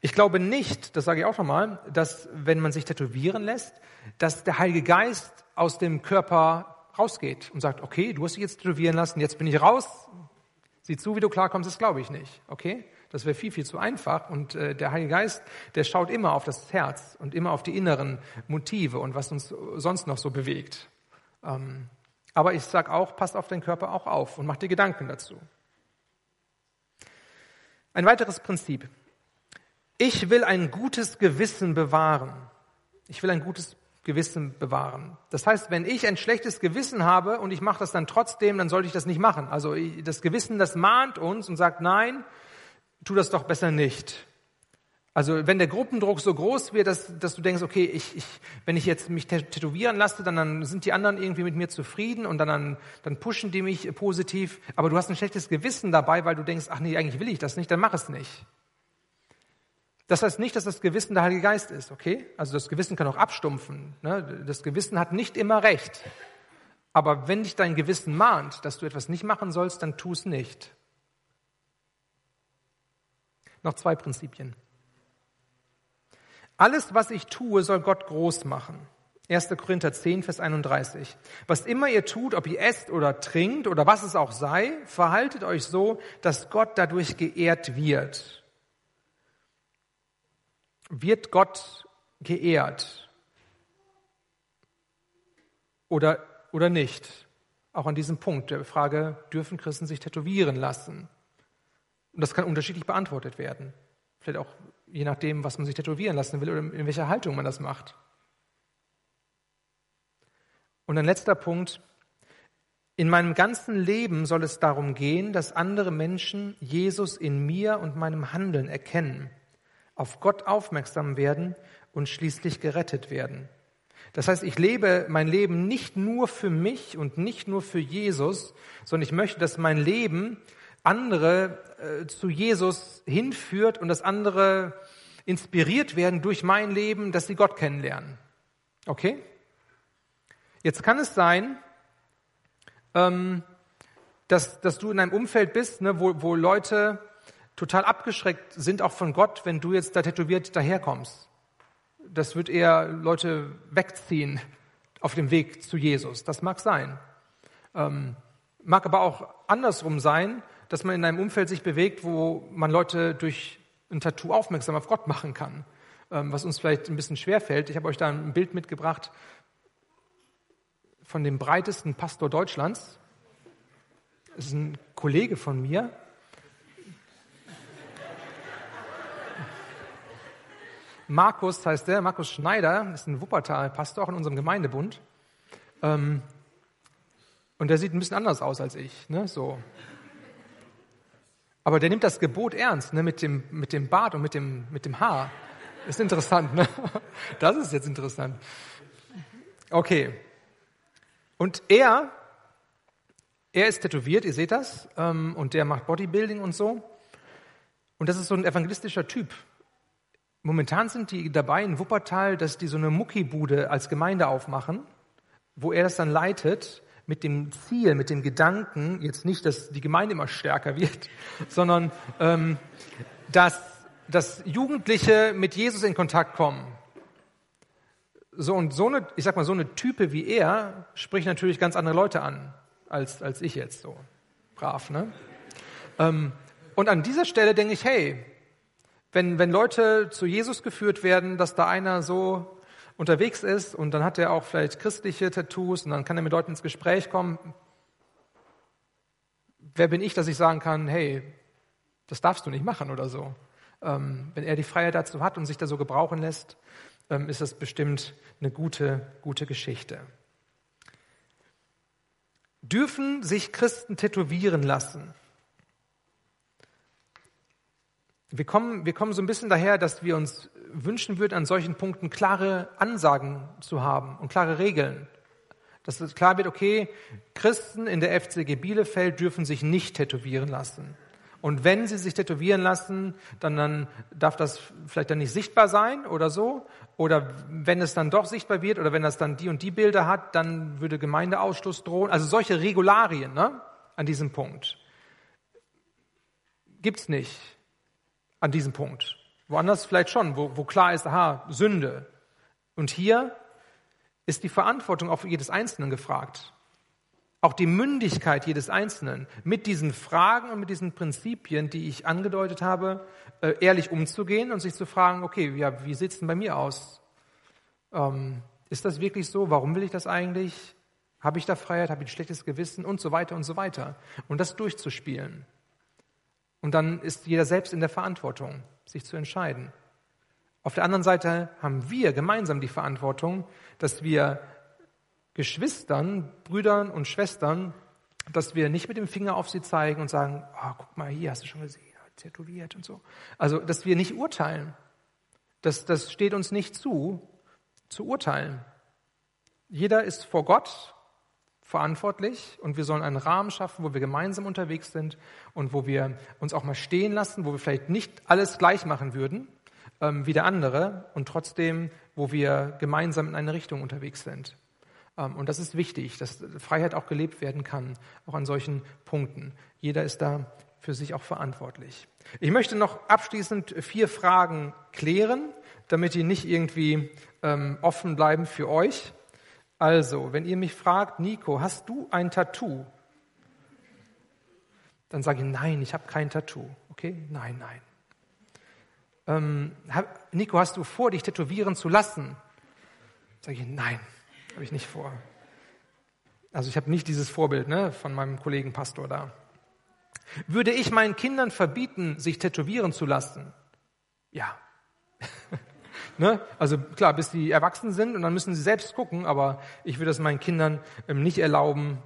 Speaker 1: Ich glaube nicht, das sage ich auch nochmal, dass wenn man sich tätowieren lässt, dass der Heilige Geist aus dem Körper rausgeht und sagt, okay, du hast dich jetzt tätowieren lassen, jetzt bin ich raus, sieh zu, wie du klarkommst, das glaube ich nicht. Okay? Das wäre viel, viel zu einfach. Und äh, der Heilige Geist, der schaut immer auf das Herz und immer auf die inneren Motive und was uns sonst noch so bewegt. Ähm, aber ich sage auch, passt auf den Körper auch auf und mach dir Gedanken dazu. Ein weiteres Prinzip. Ich will ein gutes Gewissen bewahren. Ich will ein gutes Gewissen bewahren. Das heißt, wenn ich ein schlechtes Gewissen habe und ich mache das dann trotzdem, dann sollte ich das nicht machen. Also das Gewissen, das mahnt uns und sagt, nein, tu das doch besser nicht. Also wenn der Gruppendruck so groß wird, dass, dass du denkst, okay, ich, ich, wenn ich jetzt mich tätowieren lasse, dann, dann sind die anderen irgendwie mit mir zufrieden und dann, dann, pushen die mich positiv, aber du hast ein schlechtes Gewissen dabei, weil du denkst, ach nee, eigentlich will ich das nicht, dann mach es nicht. Das heißt nicht, dass das Gewissen der Heilige Geist ist, okay? Also das Gewissen kann auch abstumpfen. Ne? Das Gewissen hat nicht immer recht. Aber wenn dich dein Gewissen mahnt, dass du etwas nicht machen sollst, dann tu es nicht. Noch zwei Prinzipien. Alles, was ich tue, soll Gott groß machen. 1. Korinther 10, Vers 31. Was immer ihr tut, ob ihr esst oder trinkt oder was es auch sei, verhaltet euch so, dass Gott dadurch geehrt wird wird Gott geehrt oder, oder nicht? Auch an diesem Punkt der Frage, dürfen Christen sich tätowieren lassen? Und das kann unterschiedlich beantwortet werden. Vielleicht auch je nachdem, was man sich tätowieren lassen will oder in welcher Haltung man das macht. Und ein letzter Punkt. In meinem ganzen Leben soll es darum gehen, dass andere Menschen Jesus in mir und meinem Handeln erkennen auf Gott aufmerksam werden und schließlich gerettet werden. Das heißt, ich lebe mein Leben nicht nur für mich und nicht nur für Jesus, sondern ich möchte, dass mein Leben andere äh, zu Jesus hinführt und dass andere inspiriert werden durch mein Leben, dass sie Gott kennenlernen. Okay? Jetzt kann es sein, ähm, dass, dass du in einem Umfeld bist, ne, wo, wo Leute total abgeschreckt sind auch von Gott, wenn du jetzt da tätowiert daherkommst. Das wird eher Leute wegziehen auf dem Weg zu Jesus. Das mag sein. Ähm, mag aber auch andersrum sein, dass man in einem Umfeld sich bewegt, wo man Leute durch ein Tattoo aufmerksam auf Gott machen kann, ähm, was uns vielleicht ein bisschen schwer fällt. Ich habe euch da ein Bild mitgebracht von dem breitesten Pastor Deutschlands. Das ist ein Kollege von mir, Markus heißt der, Markus Schneider, ist ein Wuppertal-Pastor, auch in unserem Gemeindebund. Ähm, und der sieht ein bisschen anders aus als ich, ne, so. Aber der nimmt das Gebot ernst, ne, mit dem, mit dem Bart und mit dem, mit dem Haar. Ist interessant, ne? Das ist jetzt interessant. Okay. Und er, er ist tätowiert, ihr seht das, ähm, und der macht Bodybuilding und so. Und das ist so ein evangelistischer Typ. Momentan sind die dabei in Wuppertal, dass die so eine Muckibude als Gemeinde aufmachen, wo er das dann leitet mit dem Ziel, mit dem Gedanken, jetzt nicht, dass die Gemeinde immer stärker wird, sondern ähm, dass, dass Jugendliche mit Jesus in Kontakt kommen. So und so eine, ich sag mal, so eine Type wie er spricht natürlich ganz andere Leute an als als ich jetzt so brav, ne? Ähm, und an dieser Stelle denke ich, hey, wenn wenn Leute zu Jesus geführt werden, dass da einer so unterwegs ist und dann hat er auch vielleicht christliche Tattoos und dann kann er mit Leuten ins Gespräch kommen. Wer bin ich, dass ich sagen kann, hey, das darfst du nicht machen oder so? Ähm, wenn er die Freiheit dazu hat und sich da so gebrauchen lässt, ähm, ist das bestimmt eine gute, gute Geschichte. Dürfen sich Christen tätowieren lassen? Wir kommen, wir kommen so ein bisschen daher, dass wir uns wünschen würden, an solchen Punkten klare Ansagen zu haben und klare Regeln. Dass klar wird, okay, Christen in der FCG Bielefeld dürfen sich nicht tätowieren lassen. Und wenn sie sich tätowieren lassen, dann, dann darf das vielleicht dann nicht sichtbar sein oder so. Oder wenn es dann doch sichtbar wird oder wenn das dann die und die Bilder hat, dann würde Gemeindeausschluss drohen. Also solche Regularien ne, an diesem Punkt gibt's nicht an diesem Punkt. Woanders vielleicht schon, wo, wo klar ist, aha, Sünde. Und hier ist die Verantwortung auf jedes Einzelnen gefragt. Auch die Mündigkeit jedes Einzelnen, mit diesen Fragen und mit diesen Prinzipien, die ich angedeutet habe, äh, ehrlich umzugehen und sich zu fragen, okay, ja, wie sieht's denn bei mir aus? Ähm, ist das wirklich so? Warum will ich das eigentlich? Habe ich da Freiheit? Habe ich ein schlechtes Gewissen? Und so weiter und so weiter. Und das durchzuspielen. Und dann ist jeder selbst in der Verantwortung, sich zu entscheiden. Auf der anderen Seite haben wir gemeinsam die Verantwortung, dass wir Geschwistern, Brüdern und Schwestern, dass wir nicht mit dem Finger auf sie zeigen und sagen, oh, guck mal hier, hast du schon gesehen, tätowiert und so. Also, dass wir nicht urteilen. Das, das steht uns nicht zu, zu urteilen. Jeder ist vor Gott verantwortlich und wir sollen einen Rahmen schaffen, wo wir gemeinsam unterwegs sind und wo wir uns auch mal stehen lassen, wo wir vielleicht nicht alles gleich machen würden ähm, wie der andere und trotzdem, wo wir gemeinsam in eine Richtung unterwegs sind. Ähm, und das ist wichtig, dass Freiheit auch gelebt werden kann, auch an solchen Punkten. Jeder ist da für sich auch verantwortlich. Ich möchte noch abschließend vier Fragen klären, damit die nicht irgendwie ähm, offen bleiben für euch. Also, wenn ihr mich fragt, Nico, hast du ein Tattoo? Dann sage ich, nein, ich habe kein Tattoo. Okay? Nein, nein. Ähm, Nico, hast du vor, dich tätowieren zu lassen? Sage ich, nein, habe ich nicht vor. Also ich habe nicht dieses Vorbild ne, von meinem Kollegen Pastor da. Würde ich meinen Kindern verbieten, sich tätowieren zu lassen? Ja. Ne? Also klar, bis die erwachsen sind und dann müssen sie selbst gucken, aber ich würde es meinen Kindern ähm, nicht erlauben,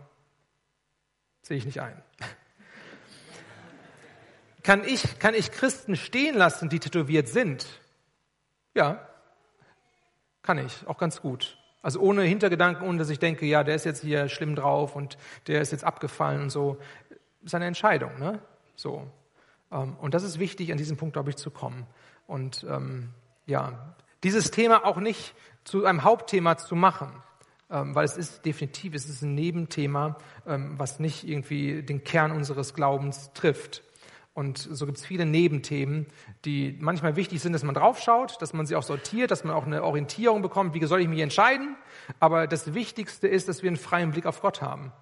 Speaker 1: sehe ich nicht ein. Kann ich, kann ich Christen stehen lassen, die tätowiert sind? Ja, kann ich, auch ganz gut. Also ohne Hintergedanken, ohne dass ich denke, ja, der ist jetzt hier schlimm drauf und der ist jetzt abgefallen und so. Das ist eine Entscheidung, ne? So. Ähm, und das ist wichtig, an diesem Punkt, glaube ich, zu kommen. Und ähm, ja, dieses Thema auch nicht zu einem Hauptthema zu machen, ähm, weil es ist definitiv, es ist ein Nebenthema, ähm, was nicht irgendwie den Kern unseres Glaubens trifft. Und so gibt es viele Nebenthemen, die manchmal wichtig sind, dass man draufschaut, dass man sie auch sortiert, dass man auch eine Orientierung bekommt, wie soll ich mich entscheiden. Aber das Wichtigste ist, dass wir einen freien Blick auf Gott haben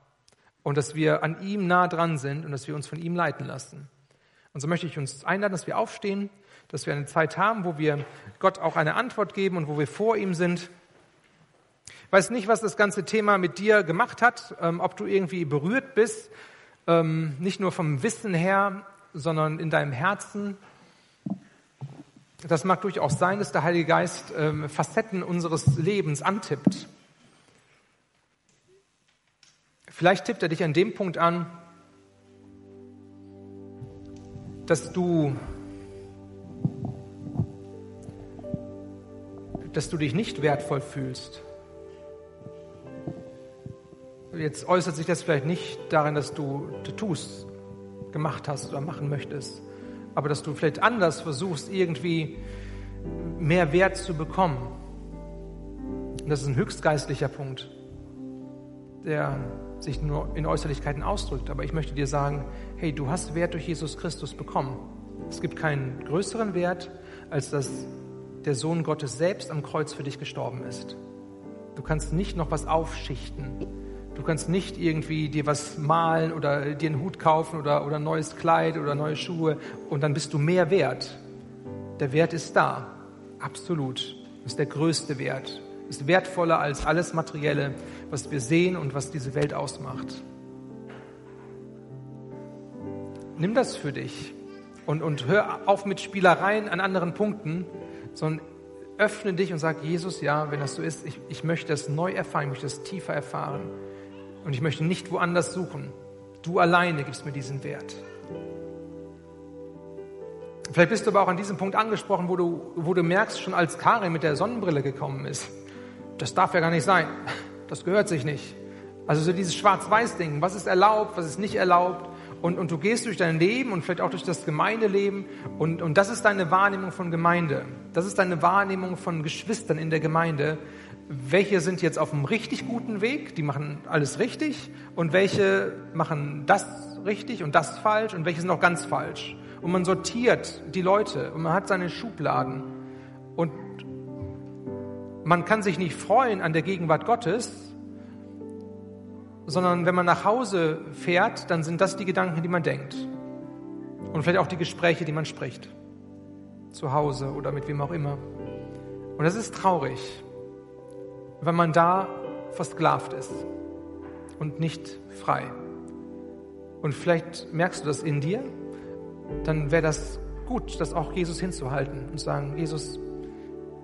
Speaker 1: und dass wir an ihm nah dran sind und dass wir uns von ihm leiten lassen. Und so möchte ich uns einladen, dass wir aufstehen dass wir eine Zeit haben, wo wir Gott auch eine Antwort geben und wo wir vor ihm sind. Ich weiß nicht, was das ganze Thema mit dir gemacht hat, ähm, ob du irgendwie berührt bist, ähm, nicht nur vom Wissen her, sondern in deinem Herzen. Das mag durchaus sein, dass der Heilige Geist ähm, Facetten unseres Lebens antippt. Vielleicht tippt er dich an dem Punkt an, dass du dass du dich nicht wertvoll fühlst. Jetzt äußert sich das vielleicht nicht darin, dass du Tattoos gemacht hast oder machen möchtest, aber dass du vielleicht anders versuchst, irgendwie mehr Wert zu bekommen. Und das ist ein höchstgeistlicher Punkt, der sich nur in Äußerlichkeiten ausdrückt. Aber ich möchte dir sagen, hey, du hast Wert durch Jesus Christus bekommen. Es gibt keinen größeren Wert, als dass der Sohn Gottes selbst am Kreuz für dich gestorben ist. Du kannst nicht noch was aufschichten. Du kannst nicht irgendwie dir was malen oder dir einen Hut kaufen oder, oder ein neues Kleid oder neue Schuhe und dann bist du mehr wert. Der Wert ist da. Absolut. Ist der größte Wert. Ist wertvoller als alles Materielle, was wir sehen und was diese Welt ausmacht. Nimm das für dich und, und hör auf mit Spielereien an anderen Punkten, sondern öffne dich und sag, Jesus, ja, wenn das so ist, ich, ich möchte das neu erfahren, ich möchte das tiefer erfahren. Und ich möchte nicht woanders suchen. Du alleine gibst mir diesen Wert. Vielleicht bist du aber auch an diesem Punkt angesprochen, wo du, wo du merkst, schon als Karin mit der Sonnenbrille gekommen ist, das darf ja gar nicht sein. Das gehört sich nicht. Also so dieses Schwarz-Weiß-Ding, was ist erlaubt, was ist nicht erlaubt. Und, und du gehst durch dein Leben und vielleicht auch durch das Gemeindeleben und, und das ist deine Wahrnehmung von Gemeinde. Das ist deine Wahrnehmung von Geschwistern in der Gemeinde. Welche sind jetzt auf einem richtig guten Weg, die machen alles richtig und welche machen das richtig und das falsch und welche sind auch ganz falsch. Und man sortiert die Leute und man hat seine Schubladen und man kann sich nicht freuen an der Gegenwart Gottes, sondern wenn man nach Hause fährt, dann sind das die Gedanken, die man denkt. Und vielleicht auch die Gespräche, die man spricht. Zu Hause oder mit wem auch immer. Und das ist traurig, wenn man da versklavt ist und nicht frei. Und vielleicht merkst du das in dir, dann wäre das gut, das auch Jesus hinzuhalten und sagen, Jesus,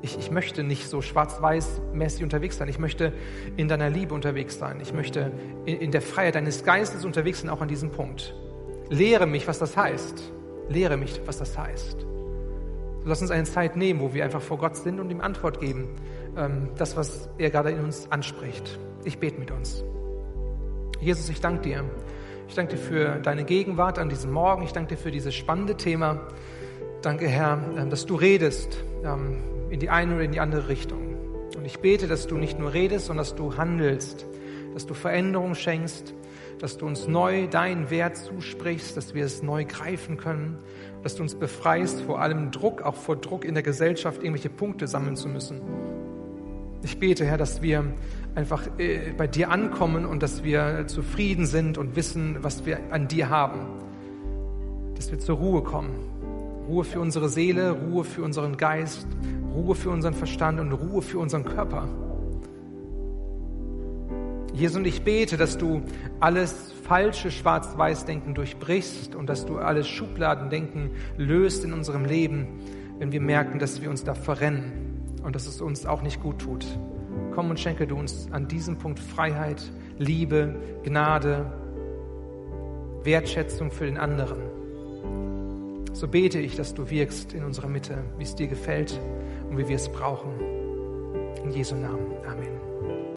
Speaker 1: ich, ich möchte nicht so schwarz-weiß-mäßig unterwegs sein. Ich möchte in deiner Liebe unterwegs sein. Ich möchte in, in der Freiheit deines Geistes unterwegs sein, auch an diesem Punkt. Lehre mich, was das heißt. Lehre mich, was das heißt. Lass uns eine Zeit nehmen, wo wir einfach vor Gott sind und ihm Antwort geben. Ähm, das, was er gerade in uns anspricht. Ich bete mit uns. Jesus, ich danke dir. Ich danke dir für deine Gegenwart an diesem Morgen. Ich danke dir für dieses spannende Thema. Danke, Herr, ähm, dass du redest ähm, in die eine oder in die andere Richtung. Und ich bete, dass du nicht nur redest, sondern dass du handelst, dass du Veränderung schenkst, dass du uns neu deinen Wert zusprichst, dass wir es neu greifen können, dass du uns befreist vor allem Druck, auch vor Druck in der Gesellschaft, irgendwelche Punkte sammeln zu müssen. Ich bete, Herr, dass wir einfach äh, bei dir ankommen und dass wir zufrieden sind und wissen, was wir an dir haben. Dass wir zur Ruhe kommen. Ruhe für unsere Seele, Ruhe für unseren Geist, Ruhe für unseren Verstand und Ruhe für unseren Körper. Jesus, und ich bete, dass du alles falsche Schwarz-Weiß-Denken durchbrichst und dass du alles Schubladendenken löst in unserem Leben, wenn wir merken, dass wir uns da verrennen und dass es uns auch nicht gut tut. Komm und schenke du uns an diesem Punkt Freiheit, Liebe, Gnade, Wertschätzung für den anderen. So bete ich, dass du wirkst in unserer Mitte, wie es dir gefällt und wie wir es brauchen. In Jesu Namen. Amen.